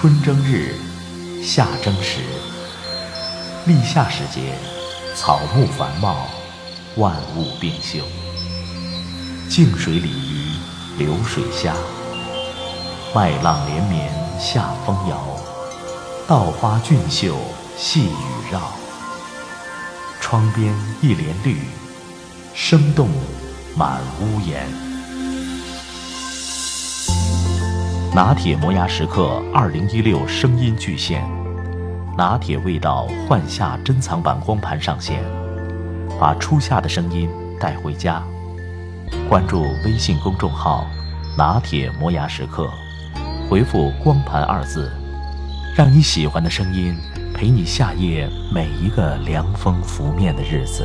春争日，夏争时。立夏时节，草木繁茂，万物并秀。静水鲤鱼，流水虾。麦浪连绵，夏风摇。稻花俊秀，细雨绕。窗边一帘绿，生动满屋檐。拿铁磨牙时刻二零一六声音巨献，拿铁味道换夏珍藏版光盘上线，把初夏的声音带回家。关注微信公众号“拿铁磨牙时刻”，回复“光盘”二字，让你喜欢的声音陪你夏夜每一个凉风拂面的日子。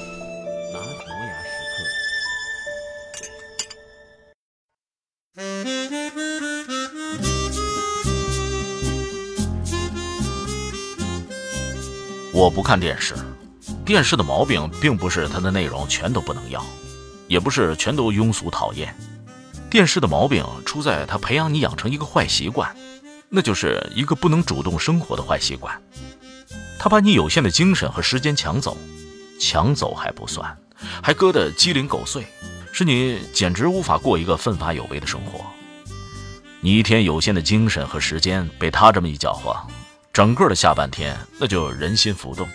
我不看电视，电视的毛病并不是它的内容全都不能要，也不是全都庸俗讨厌。电视的毛病出在它培养你养成一个坏习惯，那就是一个不能主动生活的坏习惯。它把你有限的精神和时间抢走，抢走还不算，还割得鸡零狗碎，使你简直无法过一个奋发有为的生活。你一天有限的精神和时间被他这么一搅和。整个的下半天，那就人心浮动。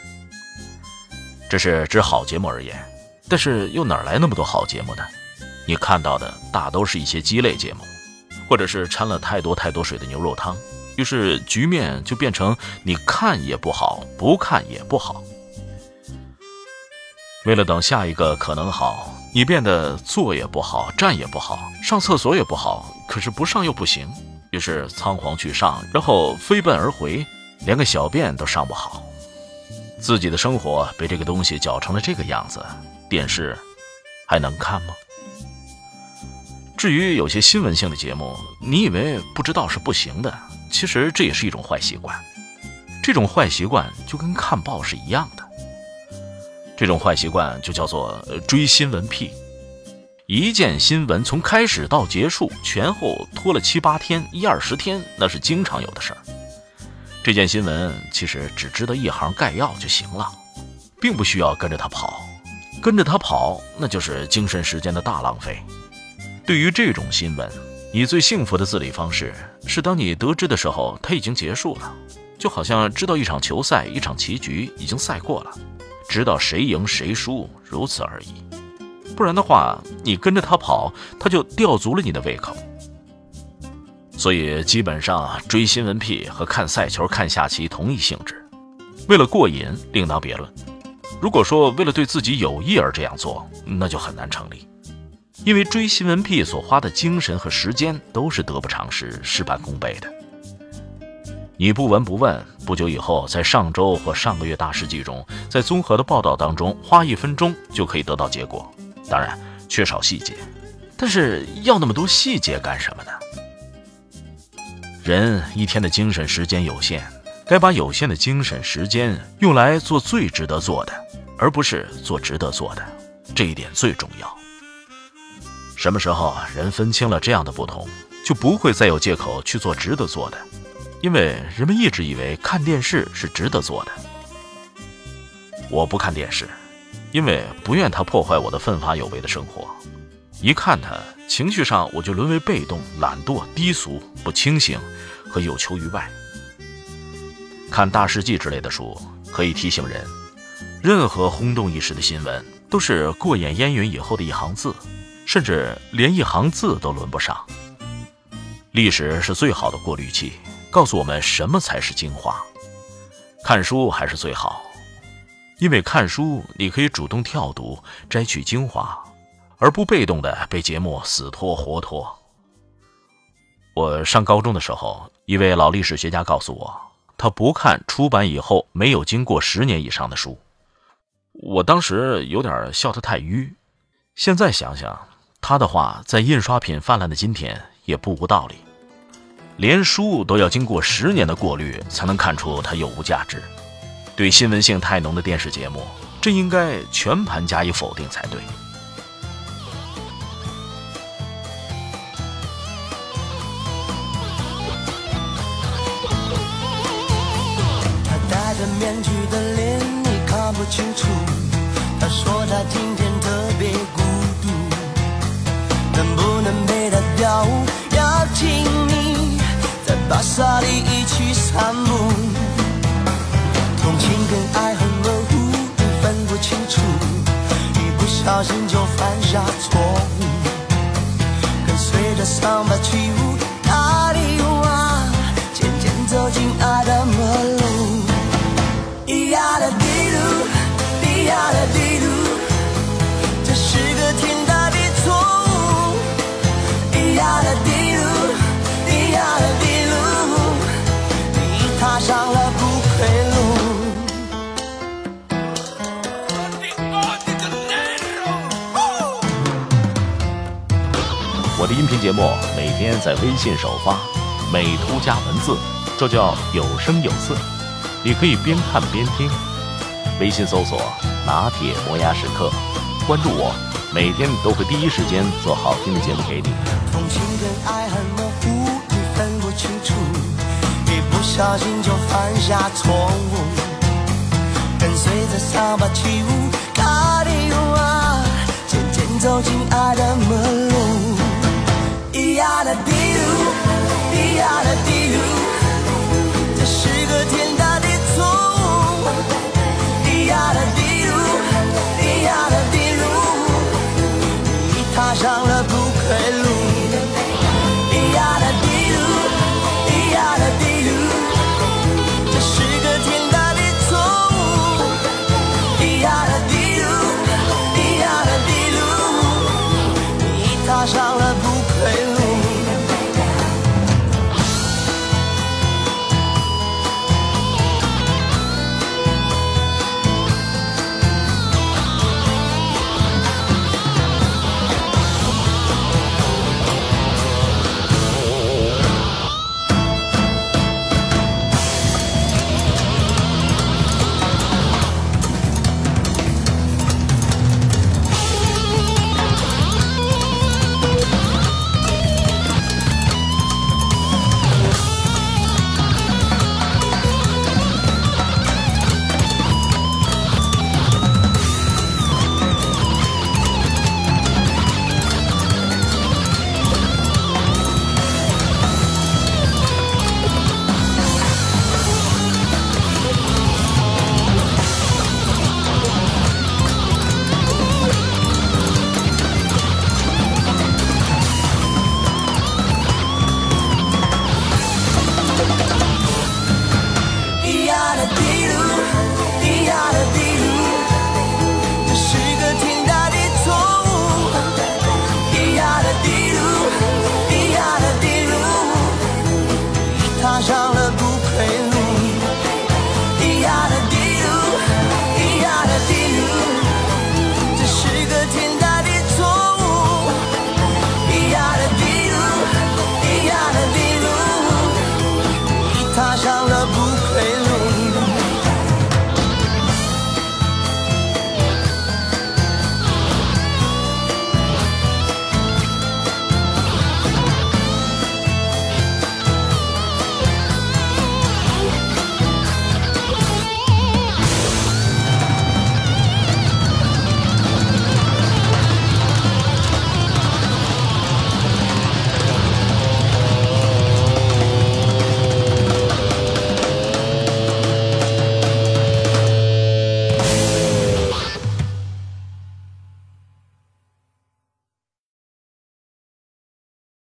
这是指好节目而言，但是又哪来那么多好节目呢？你看到的大都是一些鸡肋节目，或者是掺了太多太多水的牛肉汤。于是局面就变成你看也不好，不看也不好。为了等下一个可能好，你变得坐也不好，站也不好，上厕所也不好，可是不上又不行，于是仓皇去上，然后飞奔而回。连个小便都上不好，自己的生活被这个东西搅成了这个样子，电视还能看吗？至于有些新闻性的节目，你以为不知道是不行的，其实这也是一种坏习惯。这种坏习惯就跟看报是一样的，这种坏习惯就叫做追新闻癖。一件新闻从开始到结束前后拖了七八天、一二十天，那是经常有的事儿。这件新闻其实只知道一行概要就行了，并不需要跟着他跑，跟着他跑那就是精神时间的大浪费。对于这种新闻，你最幸福的自理方式是当你得知的时候，它已经结束了，就好像知道一场球赛、一场棋局已经赛过了，知道谁赢谁输，如此而已。不然的话，你跟着他跑，他就吊足了你的胃口。所以基本上追新闻癖和看赛球、看下棋同一性质，为了过瘾另当别论。如果说为了对自己有益而这样做，那就很难成立。因为追新闻癖所花的精神和时间都是得不偿失、事半功倍的。你不闻不问，不久以后在上周或上个月大事记中，在综合的报道当中花一分钟就可以得到结果，当然缺少细节。但是要那么多细节干什么呢？人一天的精神时间有限，该把有限的精神时间用来做最值得做的，而不是做值得做的，这一点最重要。什么时候人分清了这样的不同，就不会再有借口去做值得做的，因为人们一直以为看电视是值得做的。我不看电视，因为不愿它破坏我的奋发有为的生活。一看它，情绪上我就沦为被动、懒惰、低俗、不清醒和有求于外。看大事记之类的书，可以提醒人，任何轰动一时的新闻都是过眼烟云以后的一行字，甚至连一行字都轮不上。历史是最好的过滤器，告诉我们什么才是精华。看书还是最好，因为看书你可以主动跳读，摘取精华。而不被动的被节目死拖活拖。我上高中的时候，一位老历史学家告诉我，他不看出版以后没有经过十年以上的书。我当时有点笑他太迂，现在想想，他的话在印刷品泛滥的今天也不无道理。连书都要经过十年的过滤才能看出它有无价值，对新闻性太浓的电视节目，这应该全盘加以否定才对。在巴萨里一起散步。同情跟爱恨模糊，分不清楚，一不小心就犯下错误。跟随着桑巴起舞，塔里瓦渐渐走进爱的魔路。咿呀的滴噜，咿呀的滴我的音频节目每天在微信首发，美图加文字，这叫有声有色。你可以边看边听，微信搜索“拿铁磨牙时刻”，关注我，每天都会第一时间做好听的节目给你。同情跟爱很模糊，你分不清楚，一不小心就犯下错误。跟随着桑巴起舞，卡迪瓦渐渐走进爱的魔路。咿